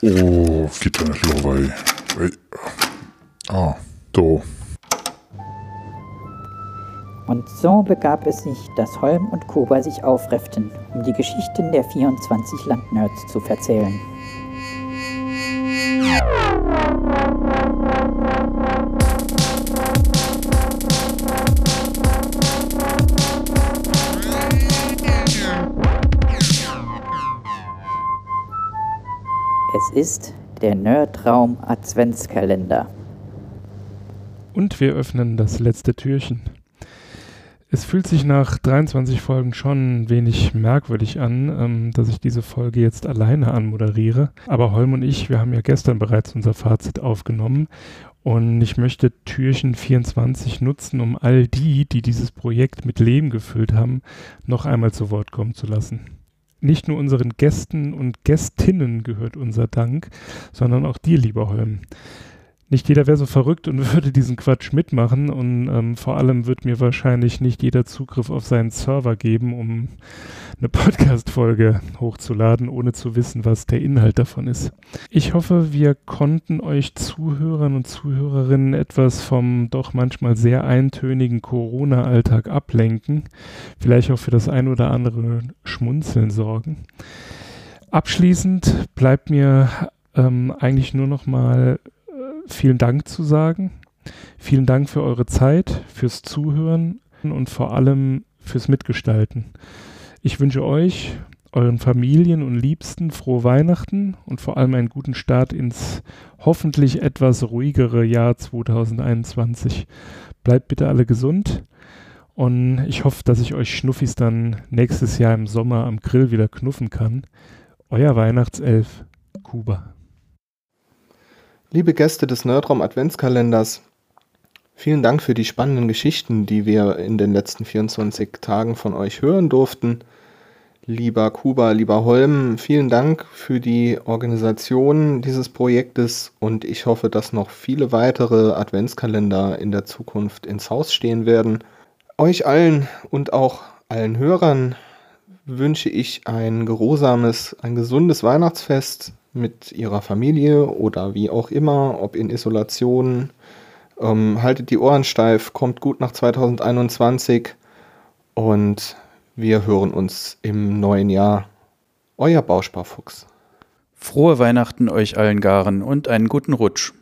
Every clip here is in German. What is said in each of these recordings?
Oh, nicht los, ey. Ah, so. Und so begab es sich, dass Holm und Kuba sich aufrefften, um die Geschichten der 24 Landnerds zu verzählen. Es ist der Nerdraum Adventskalender. Und wir öffnen das letzte Türchen. Es fühlt sich nach 23 Folgen schon ein wenig merkwürdig an, ähm, dass ich diese Folge jetzt alleine anmoderiere. Aber Holm und ich, wir haben ja gestern bereits unser Fazit aufgenommen. Und ich möchte Türchen 24 nutzen, um all die, die dieses Projekt mit Leben gefüllt haben, noch einmal zu Wort kommen zu lassen. Nicht nur unseren Gästen und Gästinnen gehört unser Dank, sondern auch dir, lieber Holm nicht jeder wäre so verrückt und würde diesen Quatsch mitmachen und ähm, vor allem wird mir wahrscheinlich nicht jeder Zugriff auf seinen Server geben, um eine Podcast-Folge hochzuladen, ohne zu wissen, was der Inhalt davon ist. Ich hoffe, wir konnten euch Zuhörern und Zuhörerinnen etwas vom doch manchmal sehr eintönigen Corona-Alltag ablenken, vielleicht auch für das ein oder andere Schmunzeln sorgen. Abschließend bleibt mir ähm, eigentlich nur noch mal vielen Dank zu sagen. Vielen Dank für eure Zeit, fürs Zuhören und vor allem fürs Mitgestalten. Ich wünsche euch, euren Familien und Liebsten frohe Weihnachten und vor allem einen guten Start ins hoffentlich etwas ruhigere Jahr 2021. Bleibt bitte alle gesund und ich hoffe, dass ich euch Schnuffis dann nächstes Jahr im Sommer am Grill wieder knuffen kann. Euer Weihnachtself, Kuba. Liebe Gäste des Nerdraum Adventskalenders, vielen Dank für die spannenden Geschichten, die wir in den letzten 24 Tagen von euch hören durften. Lieber Kuba, lieber Holm, vielen Dank für die Organisation dieses Projektes und ich hoffe, dass noch viele weitere Adventskalender in der Zukunft ins Haus stehen werden. Euch allen und auch allen Hörern wünsche ich ein geruhsames, ein gesundes Weihnachtsfest, mit ihrer Familie oder wie auch immer, ob in Isolation. Ähm, haltet die Ohren steif, kommt gut nach 2021 und wir hören uns im neuen Jahr. Euer Bausparfuchs. Frohe Weihnachten euch allen Garen und einen guten Rutsch.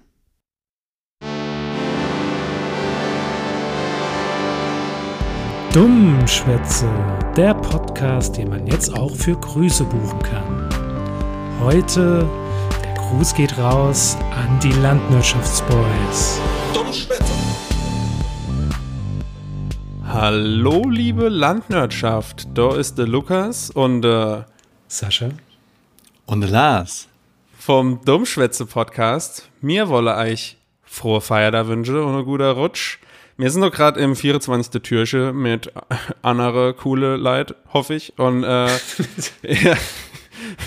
Dummschwätze, der Podcast, den man jetzt auch für Grüße buchen kann. Heute, der Gruß geht raus an die Landwirtschaftsboys. Hallo, liebe Landwirtschaft. Da ist der Lukas und der Sascha und der Lars vom Dummschwätze-Podcast. Mir wolle euch frohe Feier da wünsche und ein guter Rutsch. Wir sind doch gerade im 24. Türche mit andere coole Leid, hoffe ich. Und äh, ja,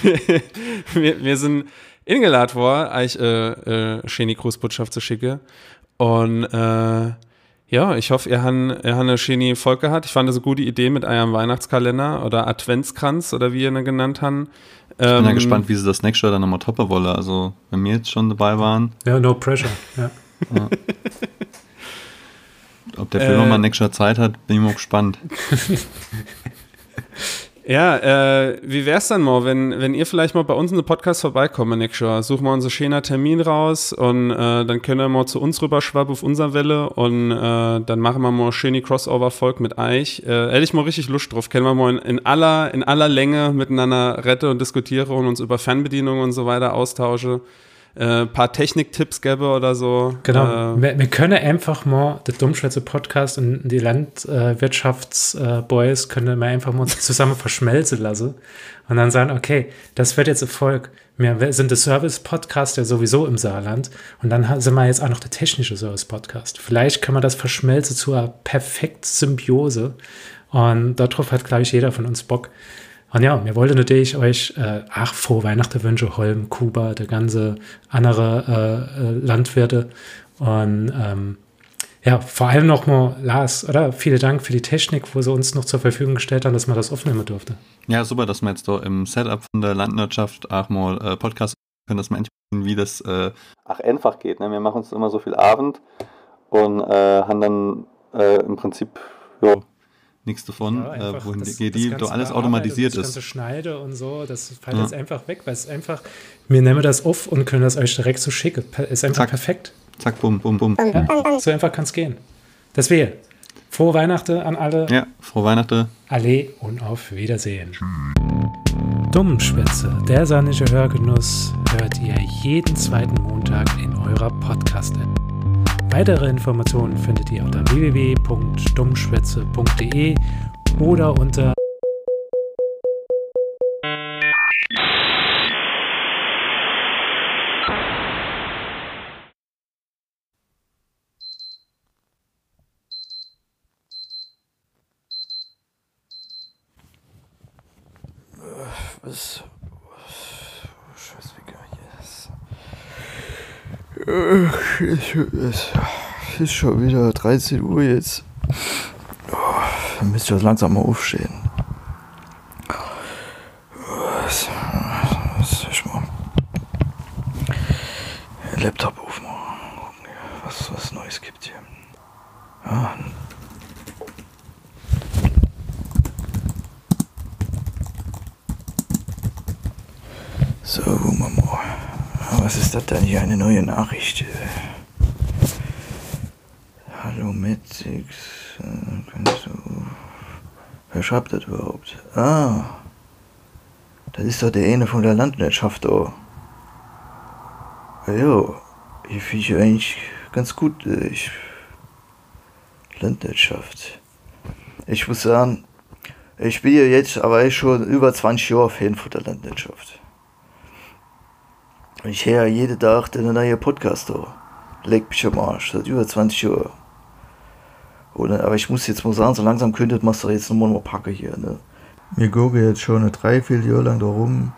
wir, wir, sind eingeladen worden, euch äh, äh, schöne Grußbotschaft zu schicken. Und äh, ja, ich hoffe, ihr habt, ihr eine schöne Folge gehabt. Ich fand das eine gute Idee mit eurem Weihnachtskalender oder Adventskranz oder wie ihr ihn genannt habt. Ich bin ja ähm, gespannt, wie sie das nächste Jahr dann nochmal toppen wollen. Also, wenn wir jetzt schon dabei waren. Ja, no pressure. Ja. ja. Ob der Film äh, nochmal nächstes Jahr Zeit hat, bin ich mal gespannt. Ja, äh, wie wär's dann mal, wenn, wenn ihr vielleicht mal bei uns in den Podcast vorbeikommt Jahr? Suchen wir uns einen schönen Termin raus und äh, dann können wir mal zu uns rüberschwappen auf unserer Welle und äh, dann machen wir mal schöne Crossover-Folge mit euch. Äh, hätte ich mal richtig Lust drauf. Können wir mal in, in, aller, in aller Länge miteinander rette und diskutiere und uns über Fernbedienungen und so weiter austauschen äh, paar Techniktipps gäbe oder so. Genau. Äh, wir, wir, können einfach mal der Dummschwätze Podcast und die Landwirtschaftsboys äh, können wir einfach mal zusammen verschmelzen lassen und dann sagen, okay, das wird jetzt Erfolg. Wir sind der Service-Podcast ja sowieso im Saarland und dann sind wir jetzt auch noch der technische Service-Podcast. Vielleicht können wir das verschmelzen zu einer perfekten Symbiose und darauf hat, glaube ich, jeder von uns Bock. Und ja, wir wollten natürlich euch, äh, ach, frohe Weihnachten wünschen, Holm, Kuba, der ganze andere äh, äh, Landwirte. Und ähm, ja, vor allem nochmal, Lars, oder? Vielen Dank für die Technik, wo sie uns noch zur Verfügung gestellt haben, dass man das aufnehmen durfte. Ja, super, dass wir jetzt da im Setup von der Landwirtschaft auch mal äh, Podcast können das mal entsprechen, wie das äh, ach, einfach geht. Ne? Wir machen uns immer so viel Abend und äh, haben dann äh, im Prinzip ja, nichts davon, Ja, äh, wohin das- geht das die, ganze doch alles automatisiert Das ist. ganze Schneide und so, das fällt Ja. jetzt einfach weg, weil es einfach, wir nehmen das auf und können das euch direkt so schicken. Ist einfach Zack. perfekt. Zack, bum, bum, bum. Ja, so einfach kann es gehen. Das wäre. Frohe Weihnachten an alle. Ja, frohe Weihnachten. Alle und auf Wiedersehen. Dummschwätze, der sahnische Hörgenuss, hört ihr jeden zweiten Montag in eurer Podcast-App. Weitere Informationen findet ihr unter www.dummschwätze.de oder unter Was? Es ist schon wieder 13 Uhr jetzt. Oh, müsst ihr langsam mal aufstehen. Was? Was ich mal? Laptop aufmachen. Gucken, Was was Neues gibt hier. Ja. So, gucken wir mal. Was ist das denn hier? Eine neue Nachricht. Hallo Metzix. Äh, kannst du. Wer schreibt das überhaupt? Ah. Das ist doch der eine von der Landwirtschaft da. Ja, ich finde ich eigentlich ganz gut. äh, Ich, Landwirtschaft. Ich muss sagen, ich bin ja jetzt aber schon über 20 Jahre Fan von der Landwirtschaft. Ich höre jeden Tag den neuen Podcast da. Leck mich am Arsch, seit über 20 Jahren. Oder, aber ich muss jetzt mal sagen, so langsam könnte man es jetzt nochmal mal packen hier. Ne? Wir gucken jetzt schon eine Dreivierteljahr lang da rum.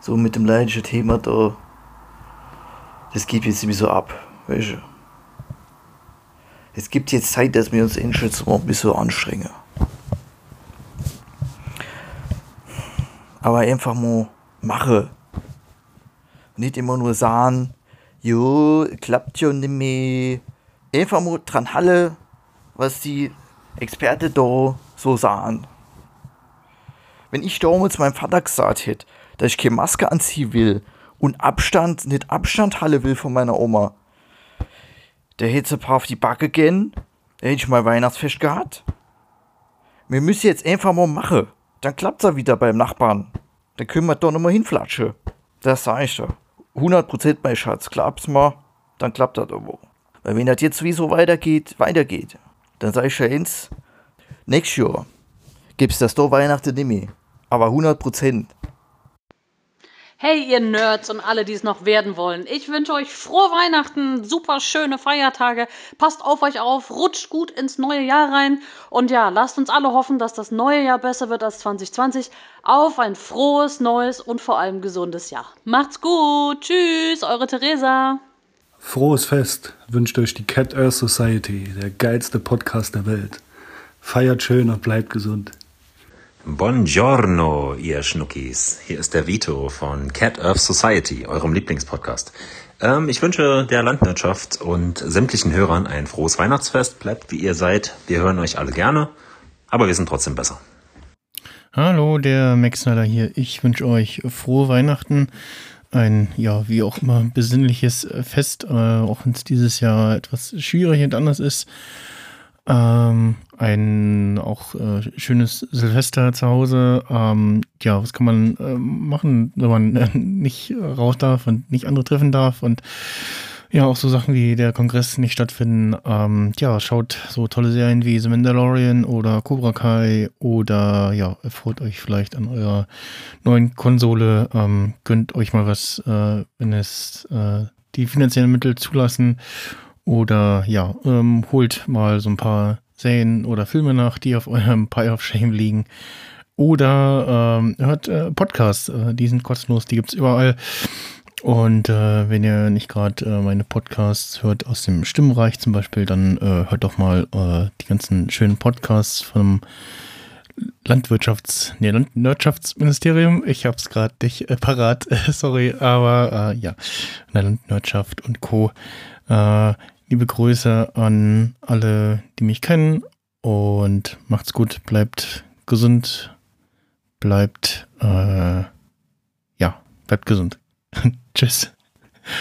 So mit dem leidlichen Thema da. Das geht jetzt irgendwie so ab, weißt du. Es gibt jetzt Zeit, dass wir uns endlich mal ein bisschen anstrengen. Aber einfach mal machen. Nicht immer nur sagen, jo, klappt schon nicht mehr. Einfach mal dran halle, was die Experten da so sagen. Wenn ich damals meinem Vater gesagt hätte, dass ich keine Maske anziehen will und Abstand, nicht Abstand halle will von meiner Oma, der hätte ein paar auf die Backe gehen, da hätte ich mal Weihnachtsfest gehabt. Wir müssen jetzt einfach mal machen. Dann klappt's ja wieder beim Nachbarn. Dann können wir doch noch mal hinflatschen. Das sag ich doch. 100% mein Schatz. Klappt's mal, dann klappt das aber. Weil wenn das jetzt sowieso weitergeht, weitergeht, dann sag ich ja eins, nächstes Jahr gibt's das doch Weihnachten nicht mehr. Aber 100%. Hey, ihr Nerds und alle, die es noch werden wollen. Ich wünsche euch frohe Weihnachten, super schöne Feiertage. Passt auf euch auf, rutscht gut ins neue Jahr rein. Und ja, lasst uns alle hoffen, dass das neue Jahr besser wird als 2020. Auf ein frohes, neues und vor allem gesundes Jahr. Macht's gut. Tschüss, eure Theresa. Frohes Fest wünscht euch die Cat Earth Society, der geilste Podcast der Welt. Feiert schön und bleibt gesund. Buongiorno, ihr Schnuckis. Hier ist der Vito von Cat Earth Society, eurem Lieblingspodcast. Ähm, ich wünsche der Landwirtschaft und sämtlichen Hörern ein frohes Weihnachtsfest. Bleibt wie ihr seid. Wir hören euch alle gerne, aber wir sind trotzdem besser. Hallo, der Max Snyder hier. Ich wünsche euch frohe Weihnachten. Ein, ja, wie auch immer, besinnliches Fest, äh, auch wenn es dieses Jahr etwas schwierig und anders ist. Ähm, ein auch äh, schönes Silvester zu Hause. Ähm, ja, was kann man äh, machen, wenn man äh, nicht raus darf und nicht andere treffen darf und ja, auch so Sachen wie der Kongress nicht stattfinden. Ähm, ja, schaut so tolle Serien wie The Mandalorian oder Cobra Kai oder ja, erfreut euch vielleicht an eurer neuen Konsole. Ähm, gönnt euch mal was, äh, wenn es äh, die finanziellen Mittel zulassen. Oder ja, ähm, holt mal so ein paar Serien oder Filme nach, die auf eurem Pile of Shame liegen. Oder ähm, hört äh, Podcasts, äh, die sind kostenlos, die gibt's überall. Und äh, wenn ihr nicht gerade äh, meine Podcasts hört aus dem Stimmreich zum Beispiel, dann äh, hört doch mal äh, die ganzen schönen Podcasts vom Landwirtschafts-, nee, Landwirtschaftsministerium. Ich habe es gerade nicht äh, parat, sorry, aber äh, ja, Landwirtschaft und Co. Liebe Grüße an alle, die mich kennen und macht's gut, bleibt gesund, bleibt, äh, ja, bleibt gesund. Tschüss.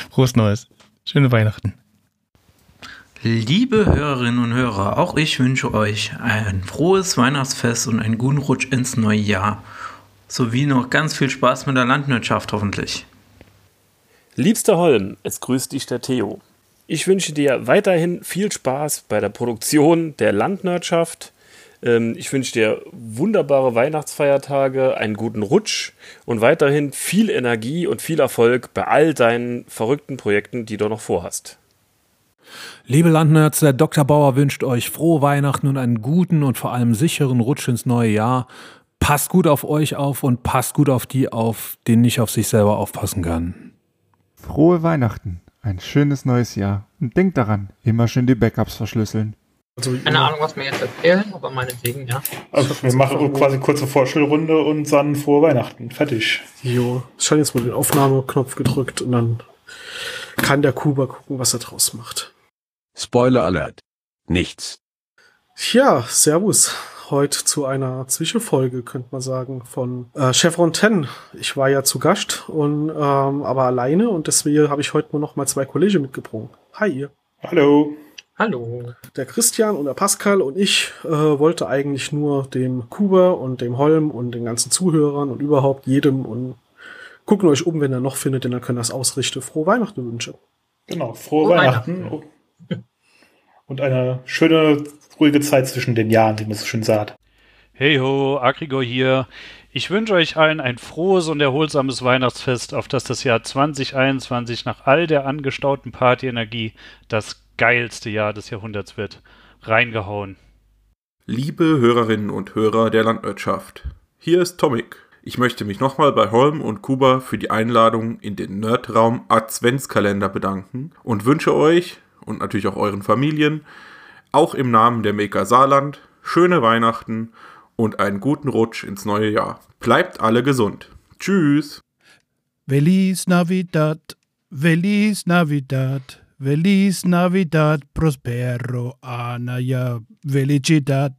Frohes Neues. Schöne Weihnachten. Liebe Hörerinnen und Hörer, auch ich wünsche euch ein frohes Weihnachtsfest und einen guten Rutsch ins neue Jahr. Sowie noch ganz viel Spaß mit der Landwirtschaft hoffentlich. Liebster Holm, es grüßt dich der Theo. Ich wünsche dir weiterhin viel Spaß bei der Produktion der Landwirtschaft. Ähm, ich wünsche dir wunderbare Weihnachtsfeiertage, einen guten Rutsch und weiterhin viel Energie und viel Erfolg bei all deinen verrückten Projekten, die du noch vorhast. Liebe Landnerds, der Dr. Bauer wünscht euch frohe Weihnachten und einen guten und vor allem sicheren Rutsch ins neue Jahr. Passt gut auf euch auf und passt gut auf die auf, die nicht auf sich selber aufpassen kann. Frohe Weihnachten, ein schönes neues Jahr und denkt daran, immer schön die Backups verschlüsseln. Also, Keine Ahnung, was wir jetzt erzählen, aber meinetwegen, ja. Also wir machen quasi kurze Vorstellrunde und dann frohe Weihnachten. Fertig. Jo, ich habe jetzt mal den Aufnahmeknopf gedrückt und dann kann der Kuba gucken, was er draus macht. Spoiler Alert. Nichts. Ja, Servus. Heute zu einer Zwischenfolge, könnte man sagen, von äh, Chevron 10. Ich war ja zu Gast und ähm, aber alleine und deswegen habe ich heute nur noch mal zwei Kollegen mitgebracht. Hi ihr. Hallo. Hallo. Der Christian und der Pascal und ich äh, wollte eigentlich nur dem Kuba und dem Holm und den ganzen Zuhörern und überhaupt jedem und gucken euch um, wenn ihr noch findet, denn dann könnt ihr das ausrichten. Frohe Weihnachten wünschen. Genau, frohe, frohe Weihnachten. Weihnachten. Und eine schöne, ruhige Zeit zwischen den Jahren, wie man so schön sagt. Hey ho, Agrigor hier. Ich wünsche euch allen ein frohes und erholsames Weihnachtsfest, auf das das Jahr 2021 nach all der angestauten Partyenergie das geilste Jahr des Jahrhunderts wird. Reingehauen. Liebe Hörerinnen und Hörer der Landwirtschaft, hier ist Tomik. Ich möchte mich nochmal bei Holm und Kuba für die Einladung in den Nerdraum Adventskalender bedanken und wünsche euch und natürlich auch euren Familien, auch im Namen der Maker Saarland, schöne Weihnachten und einen guten Rutsch ins neue Jahr. Bleibt alle gesund. Tschüss. Feliz Navidad, Feliz Navidad, Feliz Navidad, Prospero, Anaya, Felicidad.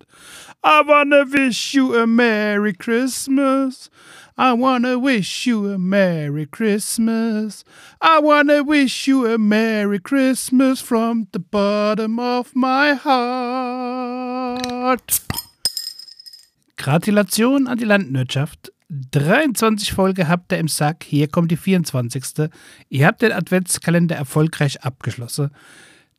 I wanna wish you a Merry Christmas. I wanna wish you a Merry Christmas. I wanna wish you a Merry Christmas from the bottom of my heart. Gratulation an die Landwirtschaft. 23 Folge habt ihr im Sack. Hier kommt die 24. Ihr habt den Adventskalender erfolgreich abgeschlossen.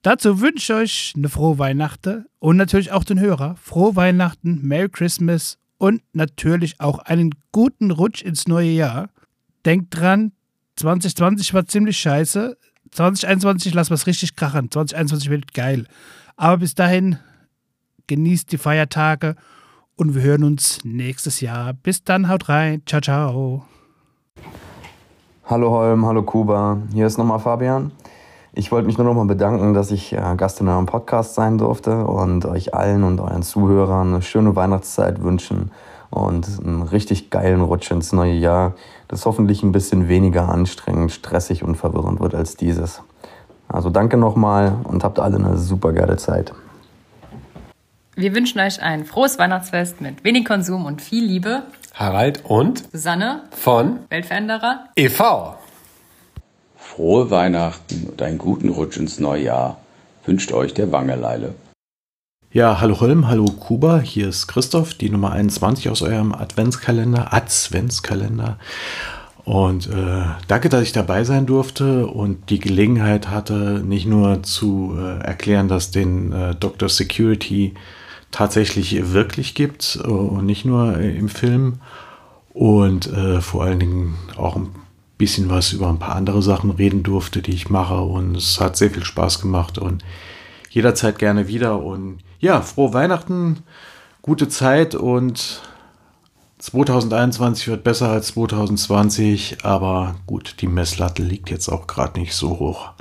Dazu wünsche ich euch eine frohe Weihnachten und natürlich auch den Hörer frohe Weihnachten, Merry Christmas und natürlich auch einen guten Rutsch ins neue Jahr. Denkt dran, 2020 war ziemlich scheiße. 2021 lassen wir es richtig krachen. 2021 wird geil. Aber bis dahin genießt die Feiertage und wir hören uns nächstes Jahr. Bis dann, haut rein. Ciao, ciao. Hallo Holm, hallo Kuba. Hier ist nochmal Fabian. Ich wollte mich nur nochmal bedanken, dass ich äh, Gast in eurem Podcast sein durfte und euch allen und euren Zuhörern eine schöne Weihnachtszeit wünschen und einen richtig geilen Rutsch ins neue Jahr, das hoffentlich ein bisschen weniger anstrengend, stressig und verwirrend wird als dieses. Also danke nochmal und habt alle eine super geile Zeit. Wir wünschen euch ein frohes Weihnachtsfest mit wenig Konsum und viel Liebe. Harald und Susanne von Weltveränderer e.V. Frohe Weihnachten und einen guten Rutsch ins neue Jahr wünscht euch der Wangeleile. Ja, hallo Holm, hallo Kuba, hier ist Christoph, die Nummer 21 aus eurem Adventskalender, Adventskalender. Und äh, danke, dass ich dabei sein durfte und die Gelegenheit hatte, nicht nur zu äh, erklären, dass den äh, Dr. Security tatsächlich wirklich gibt äh, und nicht nur äh, im Film. Und äh, vor allen Dingen auch ein bisschen was über ein paar andere Sachen reden durfte, die ich mache. Und es hat sehr viel Spaß gemacht und jederzeit gerne wieder. Und ja, frohe Weihnachten, gute Zeit und 2021 wird besser als 2020, aber gut, die Messlatte liegt jetzt auch gerade nicht so hoch.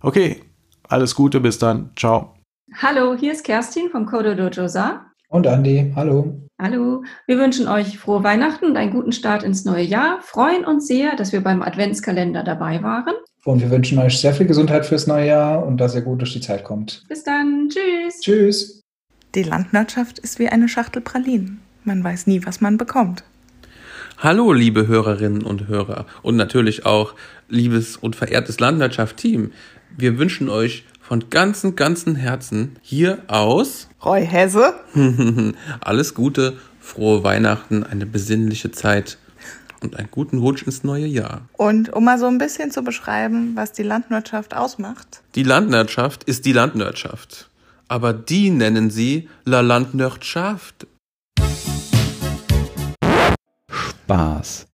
Okay, alles Gute, bis dann. Ciao. Hallo, hier ist Kerstin vom Kodo Dojo Sa. Und Andi, hallo. Hallo, wir wünschen euch frohe Weihnachten und einen guten Start ins neue Jahr. Freuen uns sehr, dass wir beim Adventskalender dabei waren. Und wir wünschen euch sehr viel Gesundheit fürs neue Jahr und dass ihr gut durch die Zeit kommt. Bis dann. Tschüss. Tschüss. Die Landwirtschaft ist wie eine Schachtel Pralinen. Man weiß nie, was man bekommt. Hallo, liebe Hörerinnen und Hörer und natürlich auch liebes und verehrtes Landwirtschaft-Team. Wir wünschen euch von ganzem, ganzem Herzen hier aus Roy Hesse. alles Gute, frohe Weihnachten, eine besinnliche Zeit und einen guten Rutsch ins neue Jahr. Und um mal so ein bisschen zu beschreiben, was die Landwirtschaft ausmacht. Die Landwirtschaft ist die Landwirtschaft. Aber die nennen sie La Landwirtschaft. Spaß.